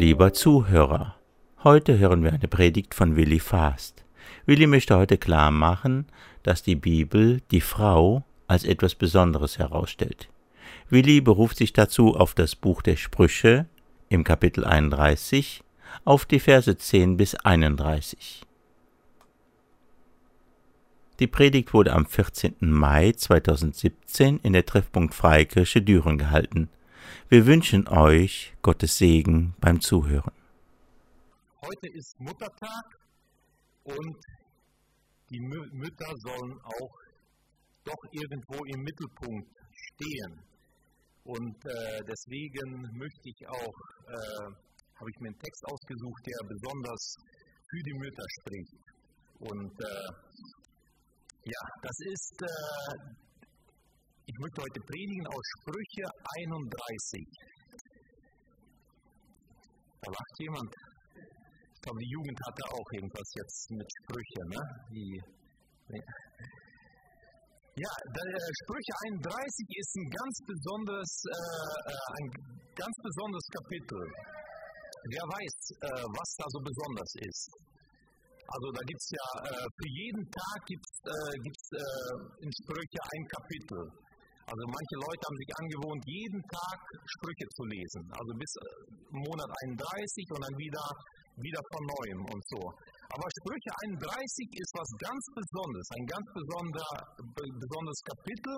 Lieber Zuhörer, heute hören wir eine Predigt von Willi Fast. Willi möchte heute klar machen, dass die Bibel die Frau als etwas Besonderes herausstellt. Willi beruft sich dazu auf das Buch der Sprüche im Kapitel 31, auf die Verse 10 bis 31. Die Predigt wurde am 14. Mai 2017 in der Treffpunkt Freikirche Düren gehalten. Wir wünschen euch Gottes Segen beim Zuhören. Heute ist Muttertag und die Mü Mütter sollen auch doch irgendwo im Mittelpunkt stehen. Und äh, deswegen möchte ich auch, äh, habe ich mir einen Text ausgesucht, der besonders für die Mütter spricht. Und äh, ja, das ist, äh, ich möchte heute predigen aus Sprüche 31. Da lacht jemand. Ich glaube, die Jugend hatte auch irgendwas jetzt mit Sprüche, ne? Die, ja, äh, Sprüche 31 ist ein ganz besonderes, äh, äh, ein ganz besonderes Kapitel. Wer weiß, äh, was da so besonders ist? Also da gibt es ja, äh, für jeden Tag gibt äh, äh, in Sprüche ein Kapitel. Also manche Leute haben sich angewohnt, jeden Tag Sprüche zu lesen. Also bis äh, Monat 31 und dann wieder, wieder von neuem und so. Aber Sprüche 31 ist was ganz Besonderes, ein ganz besonder, besonderes Kapitel.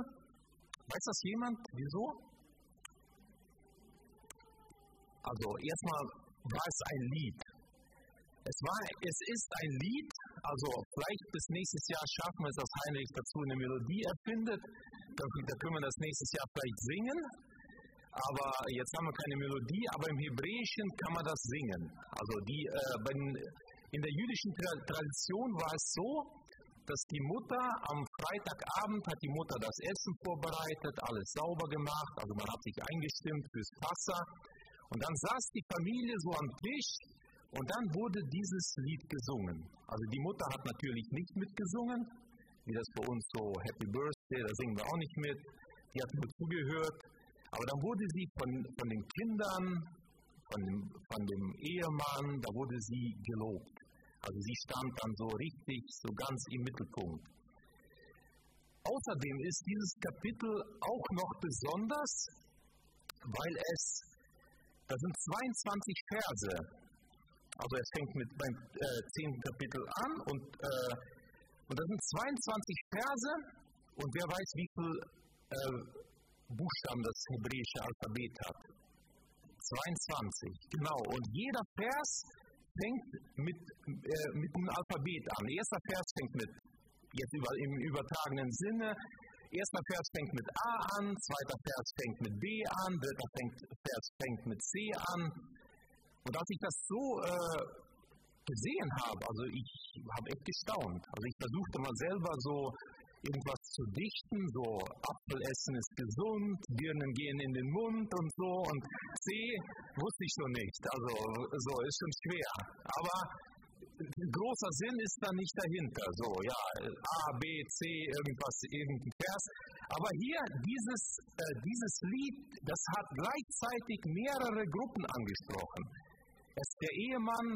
Weiß das jemand? Wieso? Also erstmal war es ein Lied. Es, war, es ist ein Lied, also vielleicht bis nächstes Jahr schaffen wir es, dass Heinrich dazu eine Melodie erfindet. Da, können wir das nächstes Jahr vielleicht singen. Aber jetzt haben wir keine Melodie, aber im Hebräischen kann man das singen. Also die, äh, wenn, in der jüdischen Tradition war es so, dass die Mutter am Freitagabend hat die Mutter das Essen vorbereitet, alles sauber gemacht, also man hat sich eingestimmt fürs Passa. Und dann saß die Familie so am Tisch und dann wurde dieses Lied gesungen. Also die Mutter hat natürlich nicht mitgesungen, wie das bei uns so Happy Birthday, da singen wir auch nicht mit. Die hat nur zugehört. Aber dann wurde sie von, von den Kindern, von dem, von dem Ehemann, da wurde sie gelobt. Also sie stand dann so richtig, so ganz im Mittelpunkt. Außerdem ist dieses Kapitel auch noch besonders, weil es, da sind 22 Verse also es fängt mit beim äh, 10. Kapitel an und, äh, und das sind 22 Verse und wer weiß, wie viele äh, Buchstaben das hebräische Alphabet hat. 22, genau. Und jeder Vers fängt mit, äh, mit einem Alphabet an. Erster Vers fängt mit, jetzt über, im übertragenen Sinne, erster Vers fängt mit A an, zweiter Vers fängt mit B an, dritter Vers fängt mit C an, und als ich das so äh, gesehen habe, also ich habe echt gestaunt. Also ich versuchte mal selber so irgendwas zu dichten, so Apfelessen ist gesund, Birnen gehen in den Mund und so und C wusste ich so nicht. Also so ist schon schwer. Aber großer Sinn ist da nicht dahinter. So, ja, A, B, C, irgendwas, irgendein Vers. Aber hier, dieses, äh, dieses Lied, das hat gleichzeitig mehrere Gruppen angesprochen. Es, der Ehemann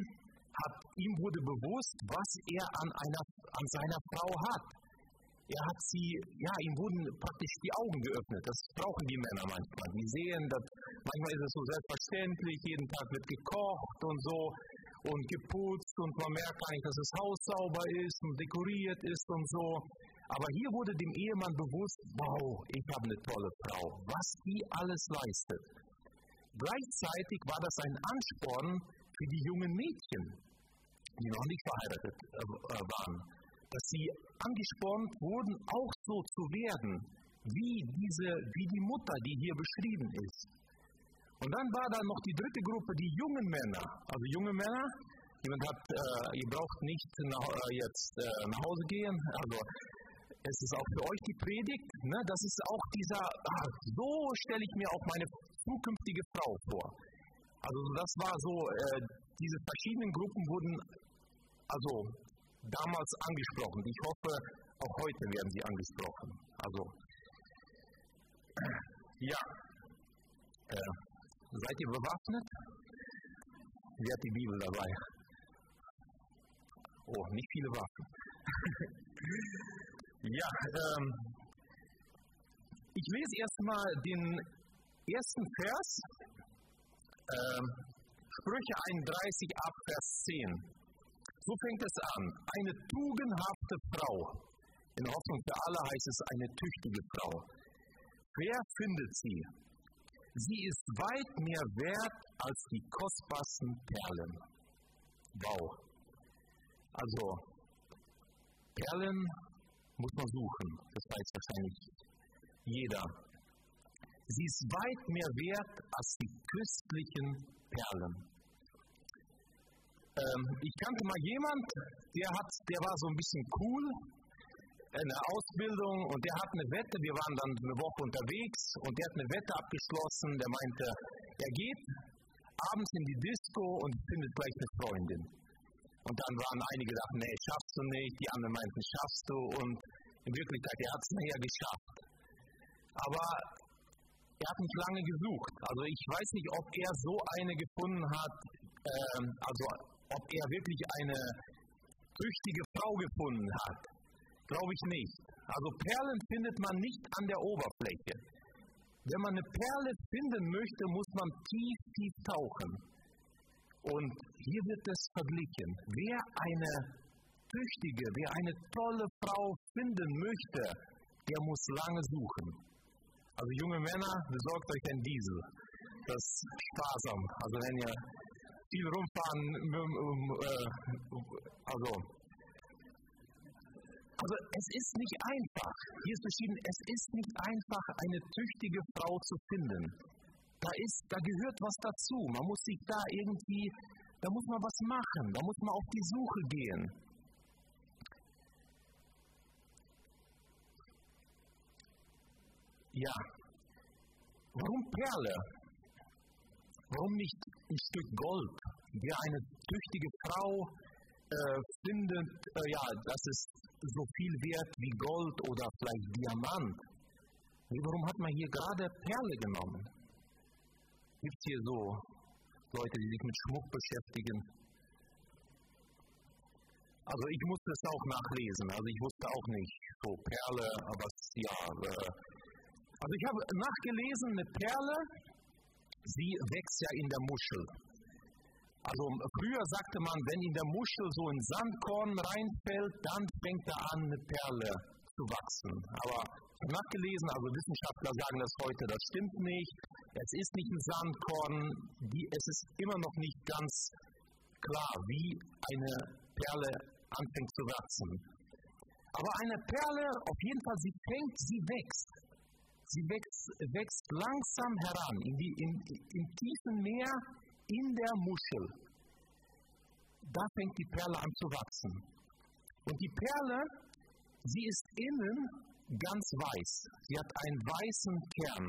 hat, ihm wurde bewusst, was er an, einer, an seiner Frau hat. Er hat sie, ja, ihm wurden praktisch die Augen geöffnet. Das brauchen die Männer manchmal. Die sehen, dass manchmal ist es so selbstverständlich, jeden Tag wird gekocht und so und geputzt und man merkt nicht, dass das Haus sauber ist und dekoriert ist und so. Aber hier wurde dem Ehemann bewusst, wow, ich habe eine tolle Frau, was die alles leistet. Gleichzeitig war das ein Ansporn für die jungen Mädchen, die noch nicht verheiratet äh, waren, dass sie angespornt wurden, auch so zu werden, wie, diese, wie die Mutter, die hier beschrieben ist. Und dann war da noch die dritte Gruppe, die jungen Männer. Also junge Männer, jemand hat, äh, ihr braucht nicht nach, äh, jetzt äh, nach Hause gehen. Also es ist auch für euch die Predigt. Ne? Das ist auch dieser, ah, so stelle ich mir auch meine zukünftige Frau vor. Also das war so, äh, diese verschiedenen Gruppen wurden also damals angesprochen. Ich hoffe, auch heute werden sie angesprochen. Also ja, äh, seid ihr bewaffnet? Wer hat die Bibel dabei? Oh, nicht viele Waffen. ja, ähm, ich lese erstmal den ersten Vers, ähm, Sprüche 31 ab Vers 10. So fängt es an. Eine tugendhafte Frau. In Hoffnung für alle heißt es eine tüchtige Frau. Wer findet sie? Sie ist weit mehr wert als die kostbarsten Perlen. Wow. Also, Perlen muss man suchen. Das weiß wahrscheinlich jeder. Sie ist weit mehr wert als die köstlichen Perlen. Ähm, ich kannte mal jemand, der, hat, der war so ein bisschen cool in der Ausbildung und der hat eine Wette, wir waren dann eine Woche unterwegs und der hat eine Wette abgeschlossen, der meinte, er geht abends in die Disco und findet gleich eine Freundin. Und dann waren einige dachten, nee, schaffst du nicht, die anderen meinten, schaffst du und in Wirklichkeit, er hat es nachher geschafft. Aber er hat nicht lange gesucht. Also ich weiß nicht, ob er so eine gefunden hat, ähm, also ob er wirklich eine tüchtige Frau gefunden hat. Glaube ich nicht. Also Perlen findet man nicht an der Oberfläche. Wenn man eine Perle finden möchte, muss man tief, tief tauchen. Und hier wird es verglichen. Wer eine tüchtige, wer eine tolle Frau finden möchte, der muss lange suchen. Also junge Männer, besorgt euch ein Diesel. Das ist sparsam. Also wenn ihr viel rumfahren, äh, also also es ist nicht einfach. Hier ist beschrieben, es ist nicht einfach, eine tüchtige Frau zu finden. Da, ist, da gehört was dazu. Man muss sich da irgendwie, da muss man was machen, da muss man auf die Suche gehen. Ja, warum Perle? Warum nicht ein Stück Gold? Wer eine tüchtige Frau äh, findet, äh, ja, das ist so viel wert wie Gold oder vielleicht Diamant. Warum hat man hier gerade Perle genommen? Gibt es hier so Leute, die sich mit Schmuck beschäftigen? Also ich musste es auch nachlesen. Also ich wusste auch nicht so Perle, aber ja. Äh, also ich habe nachgelesen, eine Perle, sie wächst ja in der Muschel. Also früher sagte man, wenn in der Muschel so ein Sandkorn reinfällt, dann fängt da an, eine Perle zu wachsen. Aber nachgelesen, also Wissenschaftler sagen das heute, das stimmt nicht. Es ist nicht ein Sandkorn, die, es ist immer noch nicht ganz klar, wie eine Perle anfängt zu wachsen. Aber eine Perle, auf jeden Fall, sie fängt, sie wächst. Sie wächst, wächst langsam heran in die, in, im tiefen Meer in der Muschel, da fängt die Perle an zu wachsen. Und die Perle, sie ist innen ganz weiß. Sie hat einen weißen Kern.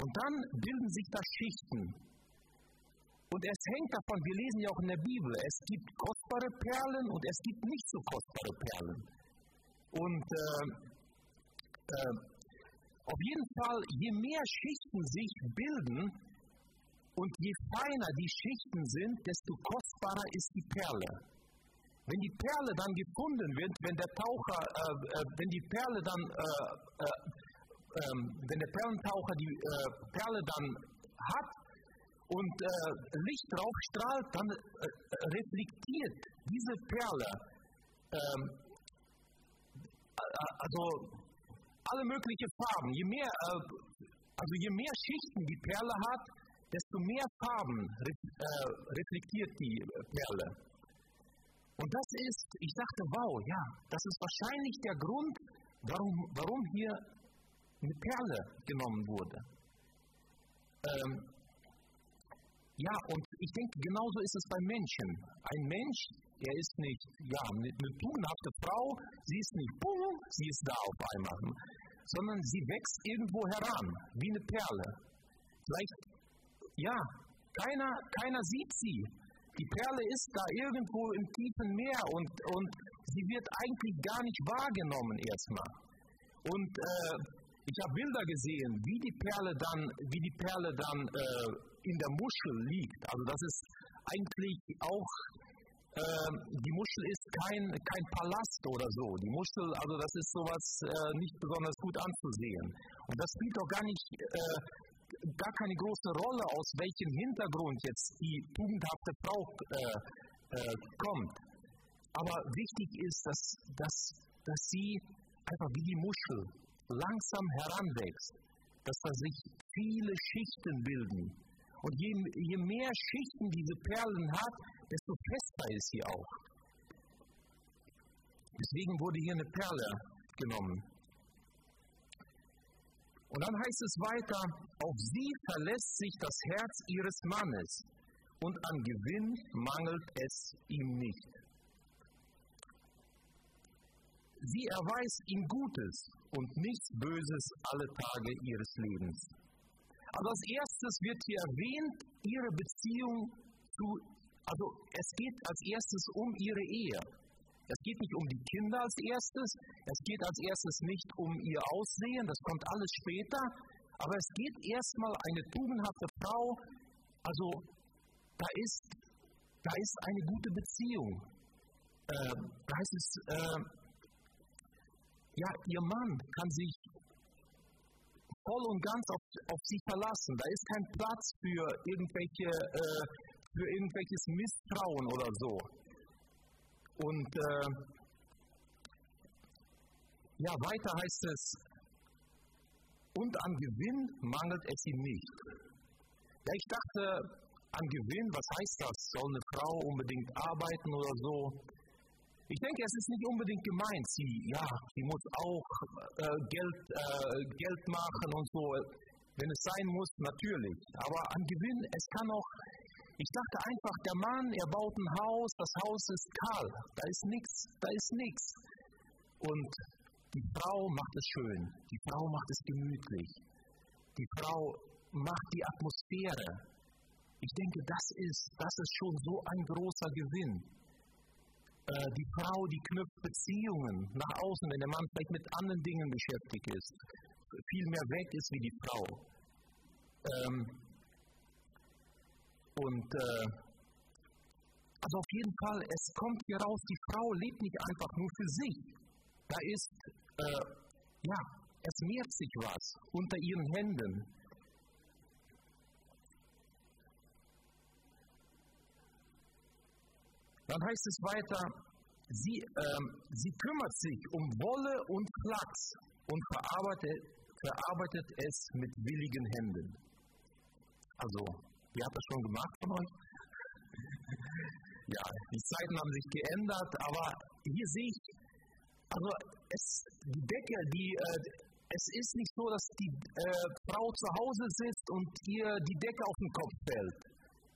Und dann bilden sich da Schichten. Und es hängt davon, wir lesen ja auch in der Bibel, es gibt kostbare Perlen und es gibt nicht so kostbare Perlen. Und äh, äh, auf jeden Fall, je mehr Schichten sich bilden, und je feiner die Schichten sind, desto kostbarer ist die Perle. Wenn die Perle dann gefunden wird, wenn der Taucher, äh, äh, wenn die Perle dann, äh, äh ähm, wenn der Perlentaucher die äh, Perle dann hat und äh, Licht drauf strahlt, dann reflektiert diese Perle, ähm, also alle möglichen Farben. Je mehr, also je mehr Schichten die Perle hat, desto mehr Farben äh, reflektiert die Perle. Und das ist, ich dachte, wow, ja, das ist wahrscheinlich der Grund, warum, warum hier eine Perle genommen wurde. Ähm, ja, und ich denke, genauso ist es bei Menschen. Ein Mensch, er ist nicht, ja, eine, tugendhafte Frau, sie ist nicht, boom, sie ist da auf einmal, sondern sie wächst irgendwo heran, wie eine Perle. Vielleicht ja, keiner, keiner sieht sie. Die Perle ist da irgendwo im tiefen Meer und, und sie wird eigentlich gar nicht wahrgenommen erstmal. Und äh, ich habe Bilder gesehen, wie die Perle dann, wie die Perle dann äh, in der Muschel liegt. Also das ist eigentlich auch, äh, die Muschel ist kein, kein Palast oder so. Die Muschel, also das ist sowas äh, nicht besonders gut anzusehen. Und das spielt doch gar nicht, äh, gar keine große Rolle, aus welchem Hintergrund jetzt die tugendhafte Frau äh, äh, kommt. Aber wichtig ist, dass, dass, dass sie einfach wie die Muschel langsam heranwächst, dass da sich viele Schichten bilden. Und je, je mehr Schichten diese Perlen hat, desto fester ist sie auch. Deswegen wurde hier eine Perle genommen. Und dann heißt es weiter, auf sie verlässt sich das Herz ihres Mannes und an Gewinn mangelt es ihm nicht. Sie erweist ihm Gutes und nichts Böses alle Tage ihres Lebens. Also als erstes wird hier erwähnt, ihre Beziehung zu, also es geht als erstes um ihre Ehe. Es geht nicht um die Kinder als erstes, es geht als erstes nicht um ihr Aussehen, das kommt alles später, aber es geht erstmal eine tugendhafte Frau, also da ist, da ist eine gute Beziehung. Äh, da heißt es, äh, ja, ihr Mann kann sich voll und ganz auf, auf sie verlassen. Da ist kein Platz für, irgendwelche, äh, für irgendwelches Misstrauen oder so. Und äh, ja, weiter heißt es, und an Gewinn mangelt es ihm nicht. Ja, ich dachte, an Gewinn, was heißt das? Soll eine Frau unbedingt arbeiten oder so? Ich denke, es ist nicht unbedingt gemeint, sie, ja, sie muss auch äh, Geld, äh, Geld machen und so, wenn es sein muss, natürlich. Aber an Gewinn, es kann auch, ich dachte einfach, der Mann, er baut ein Haus, das Haus ist kahl, da ist nichts, da ist nichts. Und die Frau macht es schön, die Frau macht es gemütlich, die Frau macht die Atmosphäre. Ich denke, das ist, das ist schon so ein großer Gewinn. Äh, die Frau, die knüpft Beziehungen nach außen, wenn der Mann vielleicht mit anderen Dingen beschäftigt ist, viel mehr weg ist wie die Frau. Ähm, und äh, also auf jeden Fall, es kommt hier raus, die Frau lebt nicht einfach nur für sich. Da ist, äh, ja, es mehrt sich was unter ihren Händen. Dann heißt es weiter, sie, ähm, sie kümmert sich um Wolle und Flachs und verarbeitet, verarbeitet es mit willigen Händen. Also, ihr habt das schon gemacht von euch? ja, die Zeiten haben sich geändert, aber hier sehe ich, also es, die Decke, die, äh, es ist nicht so, dass die äh, Frau zu Hause sitzt und ihr die Decke auf den Kopf fällt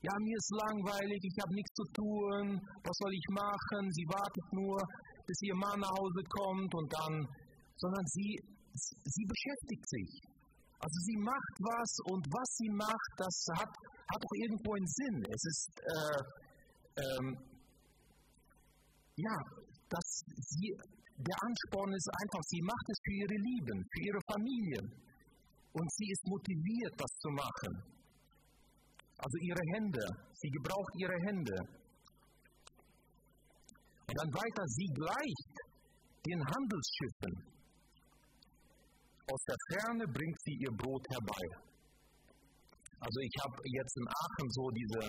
ja, mir ist langweilig, ich habe nichts zu tun, was soll ich machen? Sie wartet nur, bis ihr Mann nach Hause kommt und dann, sondern sie, sie beschäftigt sich. Also sie macht was und was sie macht, das hat, hat auch irgendwo einen Sinn. Es ist, äh, ähm, ja, dass sie, der Ansporn ist einfach, sie macht es für ihre Lieben, für ihre Familie. Und sie ist motiviert, das zu machen also ihre Hände. Sie gebraucht ihre Hände. Und dann weiter, sie gleicht den Handelsschiffen. Aus der Ferne bringt sie ihr Brot herbei. Also ich habe jetzt in Aachen so diese,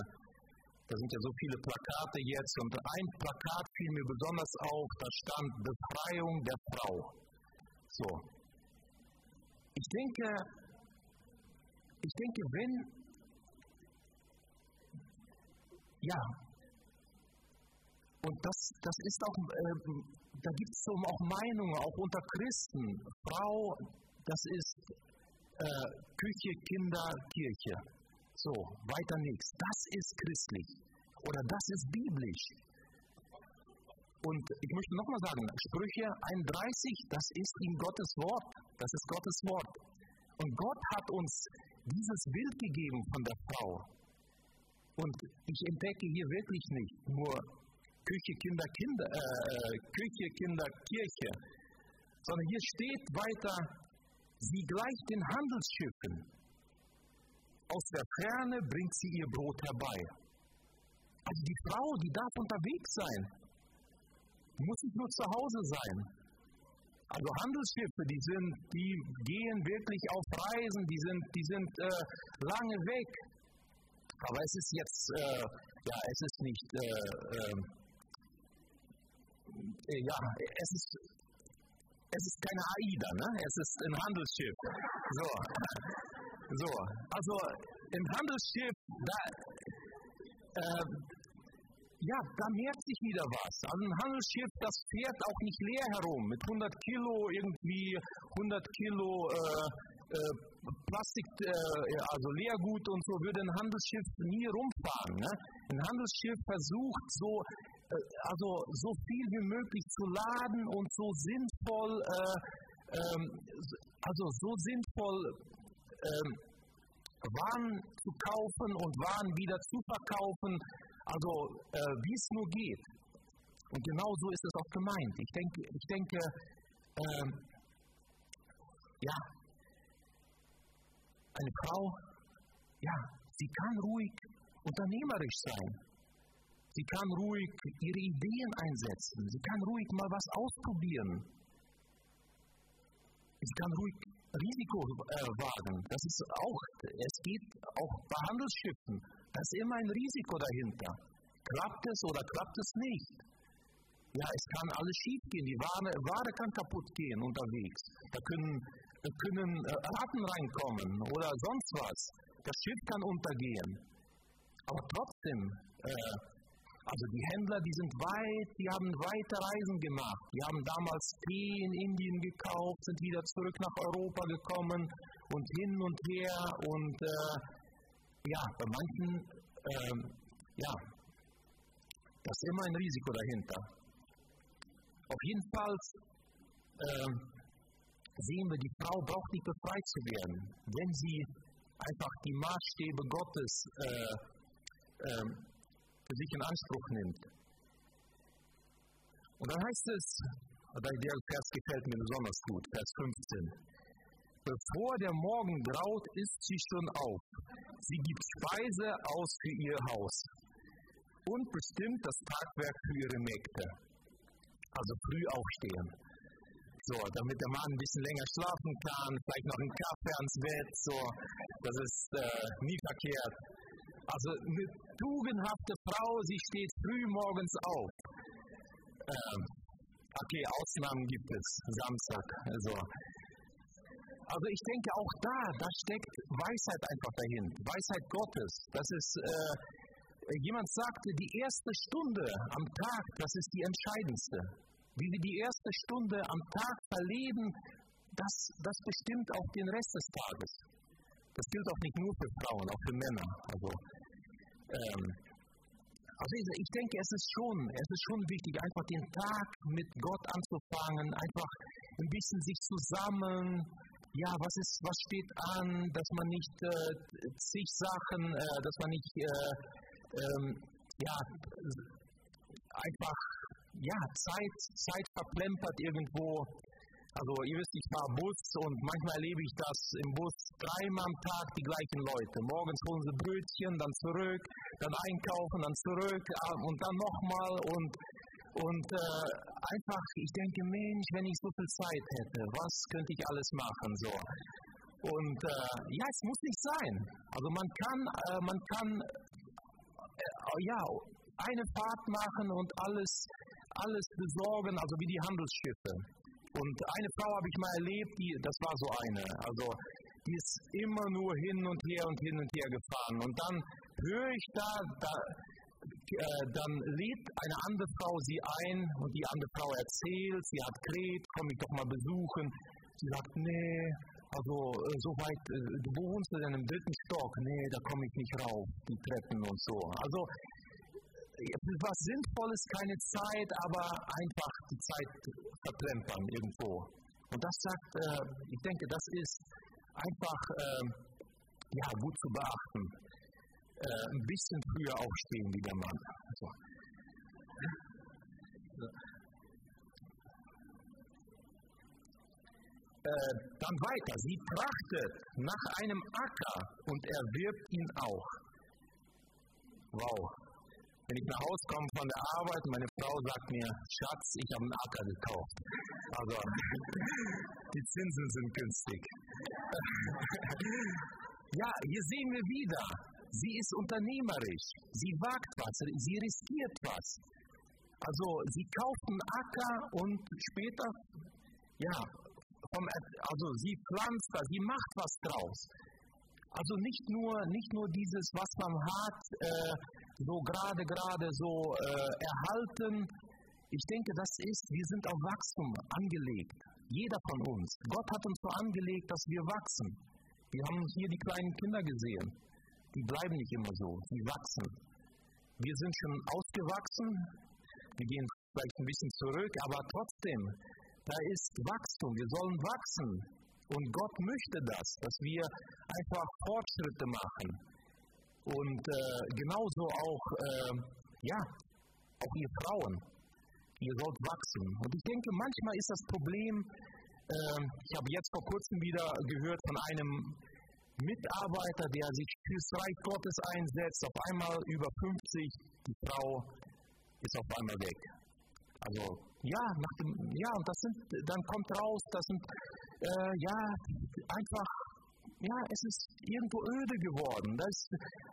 da sind ja so viele Plakate jetzt und ein Plakat fiel mir besonders auf, da stand Befreiung der Frau. So. Ich denke, ich denke, wenn Ja. Und das, das ist auch, äh, da gibt es auch Meinungen, auch unter Christen. Frau, das ist äh, Küche, Kinder, Kirche. So, weiter nichts. Das ist christlich. Oder das ist biblisch. Und ich möchte nochmal sagen, Sprüche 31, das ist in Gottes Wort. Das ist Gottes Wort. Und Gott hat uns dieses Bild gegeben von der Frau. Und ich entdecke hier wirklich nicht nur Küche, Kinder, Kinder, äh, Küche, Kinder, Kirche, sondern hier steht weiter, sie gleicht den Handelsschiffen. Aus der Ferne bringt sie ihr Brot herbei. Also die Frau, die darf unterwegs sein. Muss nicht nur zu Hause sein. Also Handelsschiffe, die sind, die gehen wirklich auf Reisen, die sind, die sind äh, lange weg. Aber es ist jetzt, äh, ja, es ist nicht, äh, ähm, äh ja, es ist, es ist keine AIDA, ne? Es ist ein Handelsschiff. So, so, also im Handelsschiff, da, äh, ja, da merkt sich wieder was. Also ein Handelsschiff, das fährt auch nicht leer herum mit 100 Kilo irgendwie, 100 Kilo äh, äh, Plastik, äh, also Leergut und so, würde ein Handelsschiff nie rumfahren. Ne? Ein Handelsschiff versucht so, äh, also so viel wie möglich zu laden und so sinnvoll, äh, ähm, also so sinnvoll ähm, Waren zu kaufen und Waren wieder zu verkaufen, also äh, wie es nur geht. Und genau so ist es auch gemeint. Ich denke, ich denke ähm, ja, eine Frau, ja, sie kann ruhig unternehmerisch sein. Sie kann ruhig ihre Ideen einsetzen. Sie kann ruhig mal was ausprobieren. Sie kann ruhig Risiko äh, wagen. Das ist auch, es geht auch bei Handelsschiffen. Da ist immer ein Risiko dahinter. Klappt es oder klappt es nicht? Ja, es kann alles schief gehen. Die Ware, Ware kann kaputt gehen unterwegs. Da können, da können äh, Ratten reinkommen oder sonst was. Das Schiff kann untergehen. Aber trotzdem, äh, also die Händler, die sind weit, die haben weite Reisen gemacht. Die haben damals Tee in Indien gekauft, sind wieder zurück nach Europa gekommen und hin und her. Und äh, ja, bei manchen, äh, ja, da ist immer ein Risiko dahinter. Auf jeden Fall äh, sehen wir, die Frau braucht nicht befreit zu werden, wenn sie einfach die Maßstäbe Gottes äh, ähm, für sich in Anspruch nimmt. Und dann heißt es, der Vers gefällt mir besonders gut, Vers 15. Bevor der Morgen graut, ist sie schon auf. Sie gibt Speise aus für ihr Haus und bestimmt das Tagwerk für ihre Mägde. Also früh aufstehen. So, damit der Mann ein bisschen länger schlafen kann, vielleicht noch einen Kaffee ans Bett, so. Das ist äh, nie verkehrt. Also eine tugendhafte Frau, sie steht früh morgens auf. Ähm, okay, Ausnahmen gibt es, Samstag. Also, also ich denke auch da, da steckt Weisheit einfach dahin, Weisheit Gottes. Das ist, äh, jemand sagte, die erste Stunde am Tag, das ist die entscheidendste. Wie wir die erste Stunde am Tag verleben, das, das bestimmt auch den Rest des Tages. Das gilt auch nicht nur für Frauen, auch für Männer. Also, ähm, also ich denke, es ist schon, es ist schon wichtig, einfach den Tag mit Gott anzufangen, einfach ein bisschen sich zu sammeln. Ja, was ist, was steht an, dass man nicht äh, zig Sachen, äh, dass man nicht äh, ähm, ja, einfach ja, Zeit, Zeit verplempert irgendwo also ihr wisst, ich fahre Bus und manchmal erlebe ich das im Bus dreimal am Tag die gleichen Leute. Morgens holen sie Brötchen, dann zurück, dann einkaufen, dann zurück ah, und dann nochmal und und äh, einfach, ich denke, Mensch, wenn ich so viel Zeit hätte, was könnte ich alles machen so? Und äh, ja, es muss nicht sein. Also man kann, äh, man kann äh, ja eine Fahrt machen und alles, alles besorgen, also wie die Handelsschiffe. Und eine Frau habe ich mal erlebt, die, das war so eine, also die ist immer nur hin und her und hin und her gefahren. Und dann höre ich da, da äh, dann lädt eine andere Frau sie ein und die andere Frau erzählt, sie hat Krebs, komm ich doch mal besuchen. Sie sagt, nee, also äh, so weit, äh, du wohnst denn im dritten Stock? Nee, da komme ich nicht rauf, die Treppen und so. Also was Sinnvolles, keine Zeit, aber einfach die Zeit verplempern irgendwo. Und das sagt, äh, ich denke, das ist einfach äh, ja, gut zu beachten. Äh, ein bisschen früher aufstehen wie der Mann. So. Äh, dann weiter. Sie trachtet nach einem Acker und erwirbt ihn auch. Wow. Wenn ich nach Hause komme von der Arbeit, meine Frau sagt mir, Schatz, ich habe einen Acker gekauft. Also, die Zinsen sind günstig. ja, hier sehen wir wieder, sie ist unternehmerisch, sie wagt was, sie riskiert was. Also, sie kauft einen Acker und später, ja, also sie pflanzt da, sie macht was draus. Also nicht nur, nicht nur dieses, was man hat, äh, so gerade, gerade so äh, erhalten. Ich denke, das ist, wir sind auf Wachstum angelegt. Jeder von uns. Gott hat uns so angelegt, dass wir wachsen. Wir haben hier die kleinen Kinder gesehen. Die bleiben nicht immer so, sie wachsen. Wir sind schon ausgewachsen. Wir gehen vielleicht ein bisschen zurück, aber trotzdem, da ist Wachstum. Wir sollen wachsen. Und Gott möchte das, dass wir einfach Fortschritte machen. Und äh, genauso auch, äh, ja, auch ihr Frauen. Ihr sollt wachsen. Und ich denke, manchmal ist das Problem, äh, ich habe jetzt vor kurzem wieder gehört von einem Mitarbeiter, der sich fürs Reich Gottes einsetzt, auf einmal über 50, die Frau ist auf einmal weg. Also ja, nach dem, ja, und das sind, dann kommt raus, das sind äh, ja einfach, ja, es ist irgendwo öde geworden, das,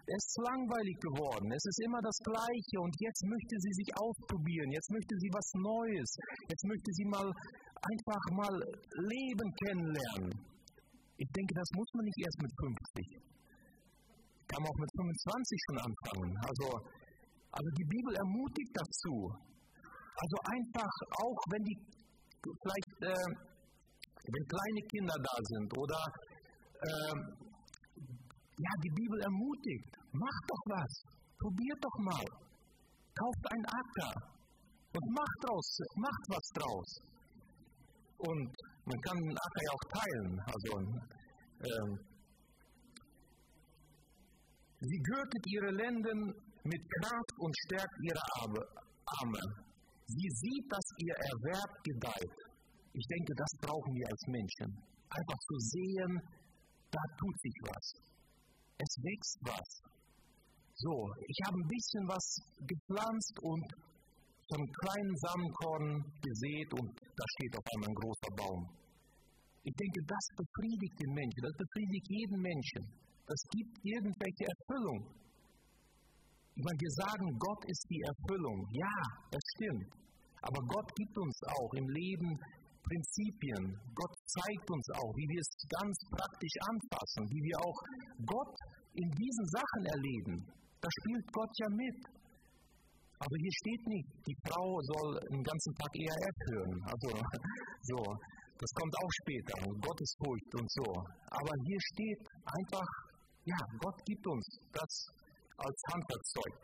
es ist langweilig geworden, es ist immer das Gleiche und jetzt möchte sie sich ausprobieren, jetzt möchte sie was Neues, jetzt möchte sie mal einfach mal Leben kennenlernen. Ich denke, das muss man nicht erst mit 50. Kann man auch mit 25 schon anfangen. Also, also die Bibel ermutigt dazu. Also einfach auch, wenn die vielleicht, äh, wenn kleine Kinder da sind oder äh, ja, die Bibel ermutigt, macht doch was, probiert doch mal, kauft ein Acker und macht draus, macht was draus. Und man kann den Acker ja auch teilen. Also, äh, sie gürtet ihre Lenden mit Kraft und stärkt ihre Arme. Sie sieht, dass ihr Erwerb gedeiht. Ich denke, das brauchen wir als Menschen. Einfach zu sehen, da tut sich was. Es wächst was. So, ich habe ein bisschen was gepflanzt und so einen kleinen Samenkorn gesät und da steht auf einmal ein großer Baum. Ich denke, das befriedigt den Menschen, das befriedigt jeden Menschen. Das gibt irgendwelche Erfüllung. Ich meine, wir sagen, Gott ist die Erfüllung. Ja, das stimmt. Aber Gott gibt uns auch im Leben Prinzipien. Gott zeigt uns auch, wie wir es ganz praktisch anfassen, wie wir auch Gott in diesen Sachen erleben. Da spielt Gott ja mit. Aber hier steht nicht, die Frau soll den ganzen Tag ERF hören. Also, so, das kommt auch später, Gottesfurcht und so. Aber hier steht einfach, ja, Gott gibt uns das als Handwerkszeug.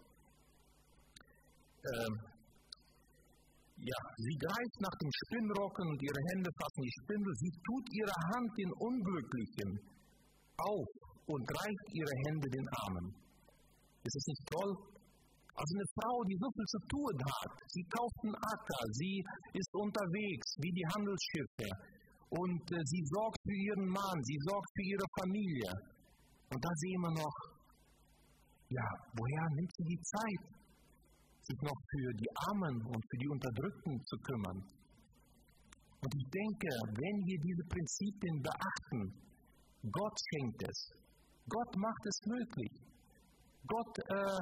Ähm, ja, sie greift nach dem Spinnrocken und ihre Hände fassen die Spindel. Sie tut ihre Hand den Unglücklichen auf und reicht ihre Hände den Armen. Ist das nicht toll? Also eine Frau, die so viel zu tun hat, sie kauft einen Acker, sie ist unterwegs wie die Handelsschiffe und äh, sie sorgt für ihren Mann, sie sorgt für ihre Familie. Und da sehen wir noch, ja, woher nimmt sie die Zeit, sich noch für die Armen und für die Unterdrückten zu kümmern? Und ich denke, wenn wir diese Prinzipien beachten, Gott schenkt es. Gott macht es möglich. Gott, äh,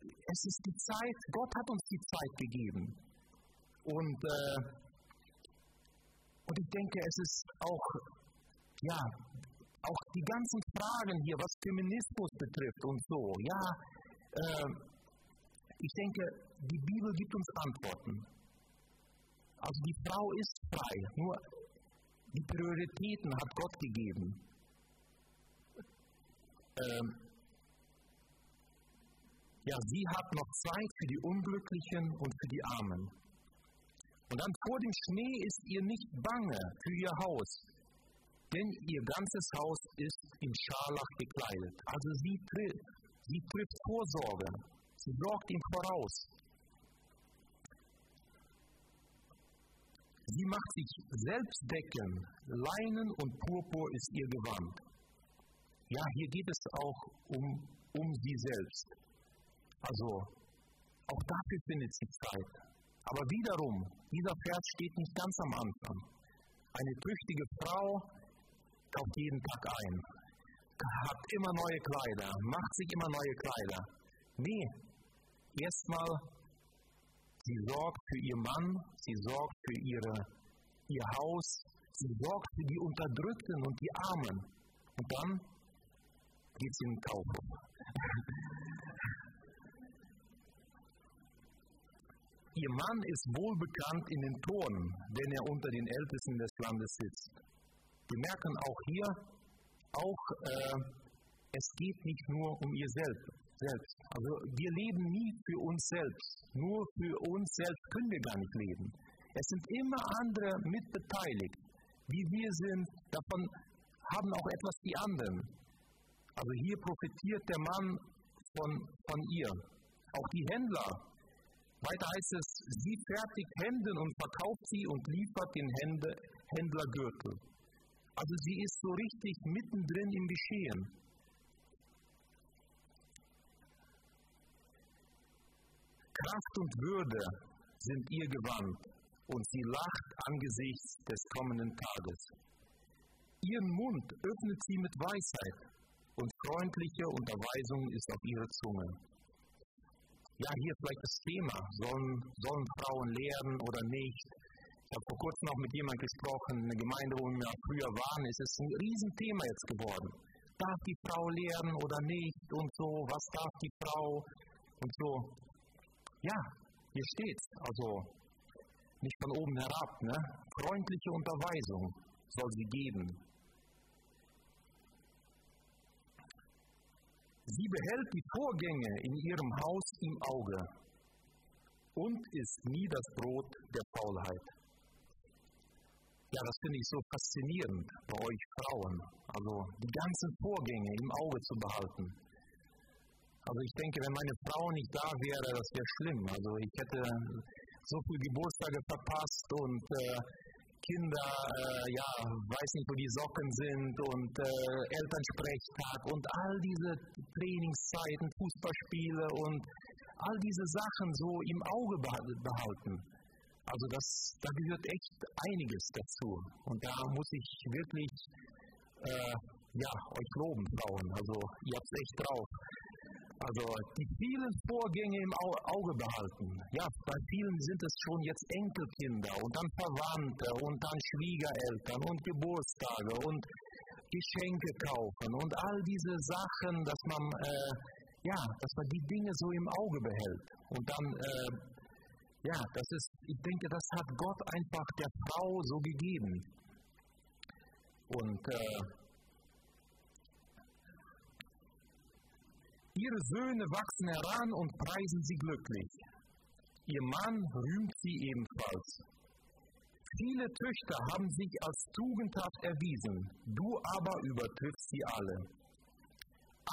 es ist die Zeit, Gott hat uns die Zeit gegeben. Und, äh, und ich denke, es ist auch, ja, auch die ganzen Fragen hier, was Feminismus betrifft und so, ja, äh, ich denke, die Bibel gibt uns Antworten. Also die Frau ist frei, nur die Prioritäten hat Gott gegeben. Ähm, ja, sie hat noch Zeit für die Unglücklichen und für die Armen. Und dann vor dem Schnee ist ihr nicht bange für ihr Haus, denn ihr ganzes Haus ist in Scharlach gekleidet. Also sie, trifft, sie trifft Vorsorge, sorgt ihm voraus. Sie macht sich selbst decken, Leinen und Purpur ist ihr Gewand. Ja, hier geht es auch um, um sie selbst. Also, Auch dafür findet sie Zeit. Aber wiederum, dieser Vers steht nicht ganz am Anfang. Eine tüchtige Frau kauft jeden Tag ein, hat immer neue Kleider, macht sich immer neue Kleider. Nee, erstmal, sie sorgt für ihr Mann, sie sorgt für ihre, ihr Haus, sie sorgt für die Unterdrückten und die Armen. Und dann geht sie in den Kaufhof. Ihr Mann ist wohl bekannt in den Toren, wenn er unter den Ältesten des Landes sitzt. Wir merken auch hier, auch äh, es geht nicht nur um ihr selbst. Selbst. Also wir leben nie für uns selbst. Nur für uns selbst können wir gar nicht leben. Es sind immer andere mitbeteiligt. Wie wir sind, davon haben auch etwas die anderen. Also hier profitiert der Mann von, von ihr. Auch die Händler weiter heißt es, sie fertigt Hemden und verkauft sie und liefert den Händler Gürtel. Also sie ist so richtig mittendrin im Geschehen. Kraft und Würde sind ihr gewandt und sie lacht angesichts des kommenden Tages. Ihren Mund öffnet sie mit Weisheit und freundliche Unterweisung ist auf ihre Zunge ja, hier vielleicht das Thema, sollen, sollen Frauen lehren oder nicht? Ich habe vor kurzem noch mit jemandem gesprochen, eine Gemeinde, wo wir früher waren, es ist ein Riesenthema jetzt geworden. Darf die Frau lehren oder nicht und so, was darf die Frau und so. Ja, hier steht's, also nicht von oben herab, ne? Freundliche Unterweisung soll sie geben. Sie behält die Vorgänge in ihrem Haus im Auge und isst nie das Brot der Faulheit. Ja, das finde ich so faszinierend bei euch Frauen, also die ganzen Vorgänge im Auge zu behalten. Also ich denke, wenn meine Frau nicht da wäre, das wäre schlimm. Also ich hätte so viele Geburtstage verpasst und äh, Kinder, äh, ja, weiß nicht, wo die Socken sind und äh, Elternsprechtag und all diese Trainingszeiten, Fußballspiele und all diese Sachen so im Auge behalten. Also das, da gehört echt einiges dazu. Und da muss ich wirklich äh, ja, euch loben, Frauen. Also ihr habt es echt drauf. Also die vielen Vorgänge im Auge behalten. Ja, bei vielen sind es schon jetzt Enkelkinder und dann Verwandte und dann Schwiegereltern und Geburtstage und Geschenke kaufen und all diese Sachen, dass man äh, ja, dass man die Dinge so im Auge behält. Und dann äh, ja, das ist, ich denke, das hat Gott einfach der Frau so gegeben. Und äh, Ihre Söhne wachsen heran und preisen sie glücklich. Ihr Mann rühmt sie ebenfalls. Viele Töchter haben sich als tugendhaft erwiesen, du aber übertriffst sie alle.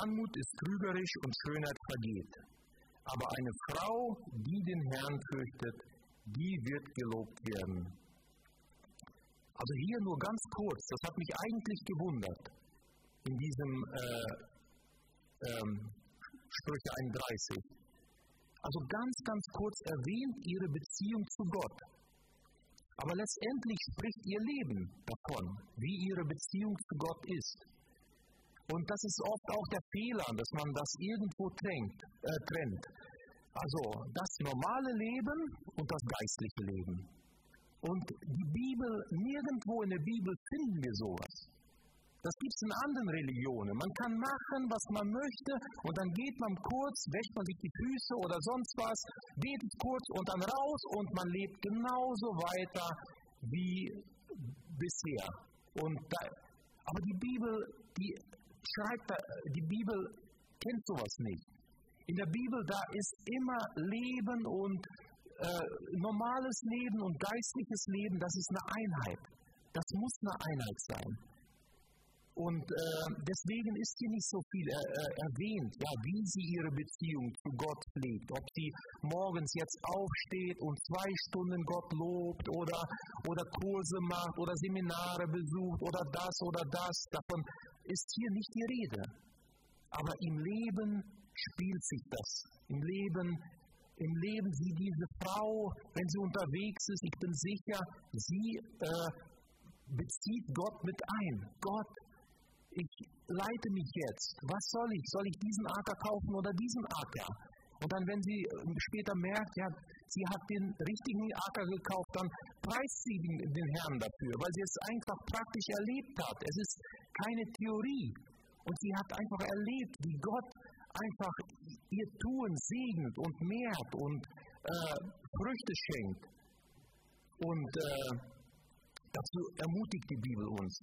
Anmut ist trügerisch und Schönheit vergeht. Aber eine Frau, die den Herrn fürchtet, die wird gelobt werden. Also hier nur ganz kurz, das hat mich eigentlich gewundert, in diesem äh, ähm, Sprüche 31. Also ganz, ganz kurz erwähnt ihre Beziehung zu Gott. Aber letztendlich spricht ihr Leben davon, wie ihre Beziehung zu Gott ist. Und das ist oft auch der Fehler, dass man das irgendwo trennt. Äh, trennt. Also das normale Leben und das geistliche Leben. Und die Bibel, nirgendwo in der Bibel finden wir sowas. Das gibt es in anderen Religionen. Man kann machen, was man möchte und dann geht man kurz, wäscht man sich die Füße oder sonst was, betet kurz und dann raus und man lebt genauso weiter wie bisher. Und da, aber die Bibel, die schreibt, die Bibel kennt sowas nicht. In der Bibel, da ist immer Leben und äh, normales Leben und geistliches Leben, das ist eine Einheit. Das muss eine Einheit sein. Und äh, deswegen ist hier nicht so viel äh, äh, erwähnt, ja, wie sie ihre Beziehung zu Gott pflegt. Ob sie morgens jetzt aufsteht und zwei Stunden Gott lobt oder, oder Kurse macht oder Seminare besucht oder das oder das. Davon ist hier nicht die Rede. Aber im Leben spielt sich das. Im Leben im Leben wie diese Frau, wenn sie unterwegs ist, ich bin sicher, sie äh, bezieht Gott mit ein. Gott, ich leite mich jetzt. Was soll ich? Soll ich diesen Acker kaufen oder diesen Acker? Und dann, wenn sie ähm, später merkt, ja, sie hat den richtigen Acker gekauft, dann preist sie den, den Herrn dafür, weil sie es einfach praktisch erlebt hat. Es ist keine Theorie. Und sie hat einfach erlebt, wie Gott einfach ihr Tun segnet und mehrt und äh, Früchte schenkt. Und äh, dazu ermutigt die Bibel uns,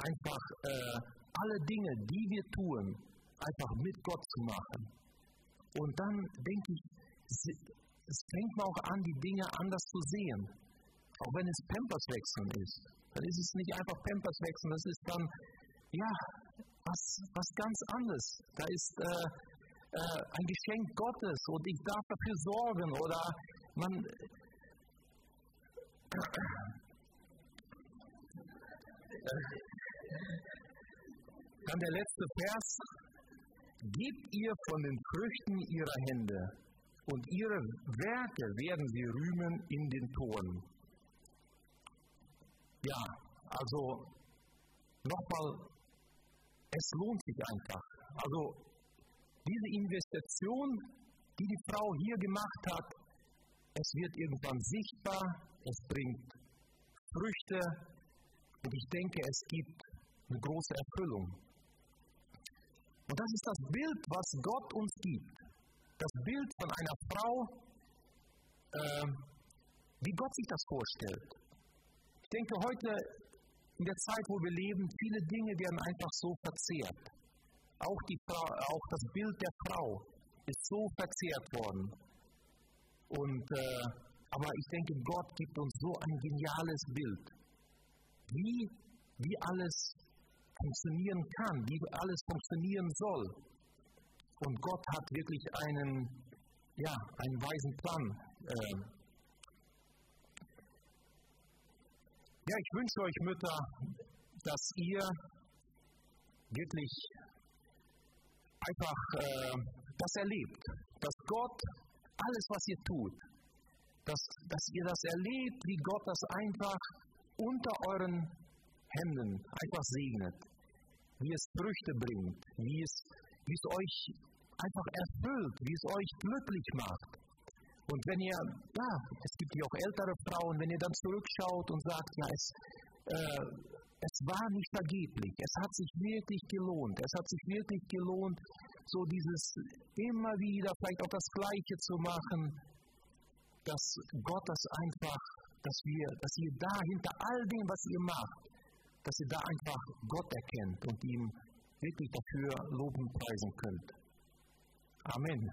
einfach äh, alle Dinge, die wir tun, einfach mit Gott zu machen. Und dann denke ich, es fängt man auch an, die Dinge anders zu sehen. Auch wenn es Pampers wechseln ist. Dann ist es nicht einfach Pampers wechseln, das ist dann, ja, was, was ganz anderes. Da ist äh, äh, ein Geschenk Gottes und ich darf dafür sorgen oder man. Dann der letzte Vers. Gebt ihr von den Früchten ihrer Hände und ihre Werke werden sie rühmen in den Toren. Ja, also nochmal es lohnt sich einfach. Also diese Investition, die die Frau hier gemacht hat, es wird irgendwann sichtbar, es bringt Früchte und ich denke, es gibt eine große Erfüllung. Und das ist das Bild, was Gott uns gibt. Das Bild von einer Frau, äh, wie Gott sich das vorstellt. Ich denke, heute in der Zeit, wo wir leben, viele Dinge werden einfach so verzehrt. Auch, die Frau, auch das Bild der Frau ist so verzehrt worden. Und, äh, aber ich denke, Gott gibt uns so ein geniales Bild, wie, wie alles funktionieren kann, wie alles funktionieren soll. Und Gott hat wirklich einen, ja, einen weisen Plan äh, Ja, ich wünsche euch Mütter, dass ihr wirklich einfach äh, das erlebt, dass Gott alles, was ihr tut, dass, dass ihr das erlebt, wie Gott das einfach unter euren Händen einfach segnet, wie es Früchte bringt, wie es, wie es euch einfach erfüllt, wie es euch glücklich macht. Und wenn ihr, ja, es gibt ja auch ältere Frauen, wenn ihr dann zurückschaut und sagt, ja, es, äh, es war nicht vergeblich, es hat sich wirklich gelohnt, es hat sich wirklich gelohnt, so dieses immer wieder vielleicht auch das Gleiche zu machen, dass Gott das einfach, dass wir, dass ihr da hinter all dem, was ihr macht, dass ihr da einfach Gott erkennt und ihm wirklich dafür loben preisen könnt. Amen.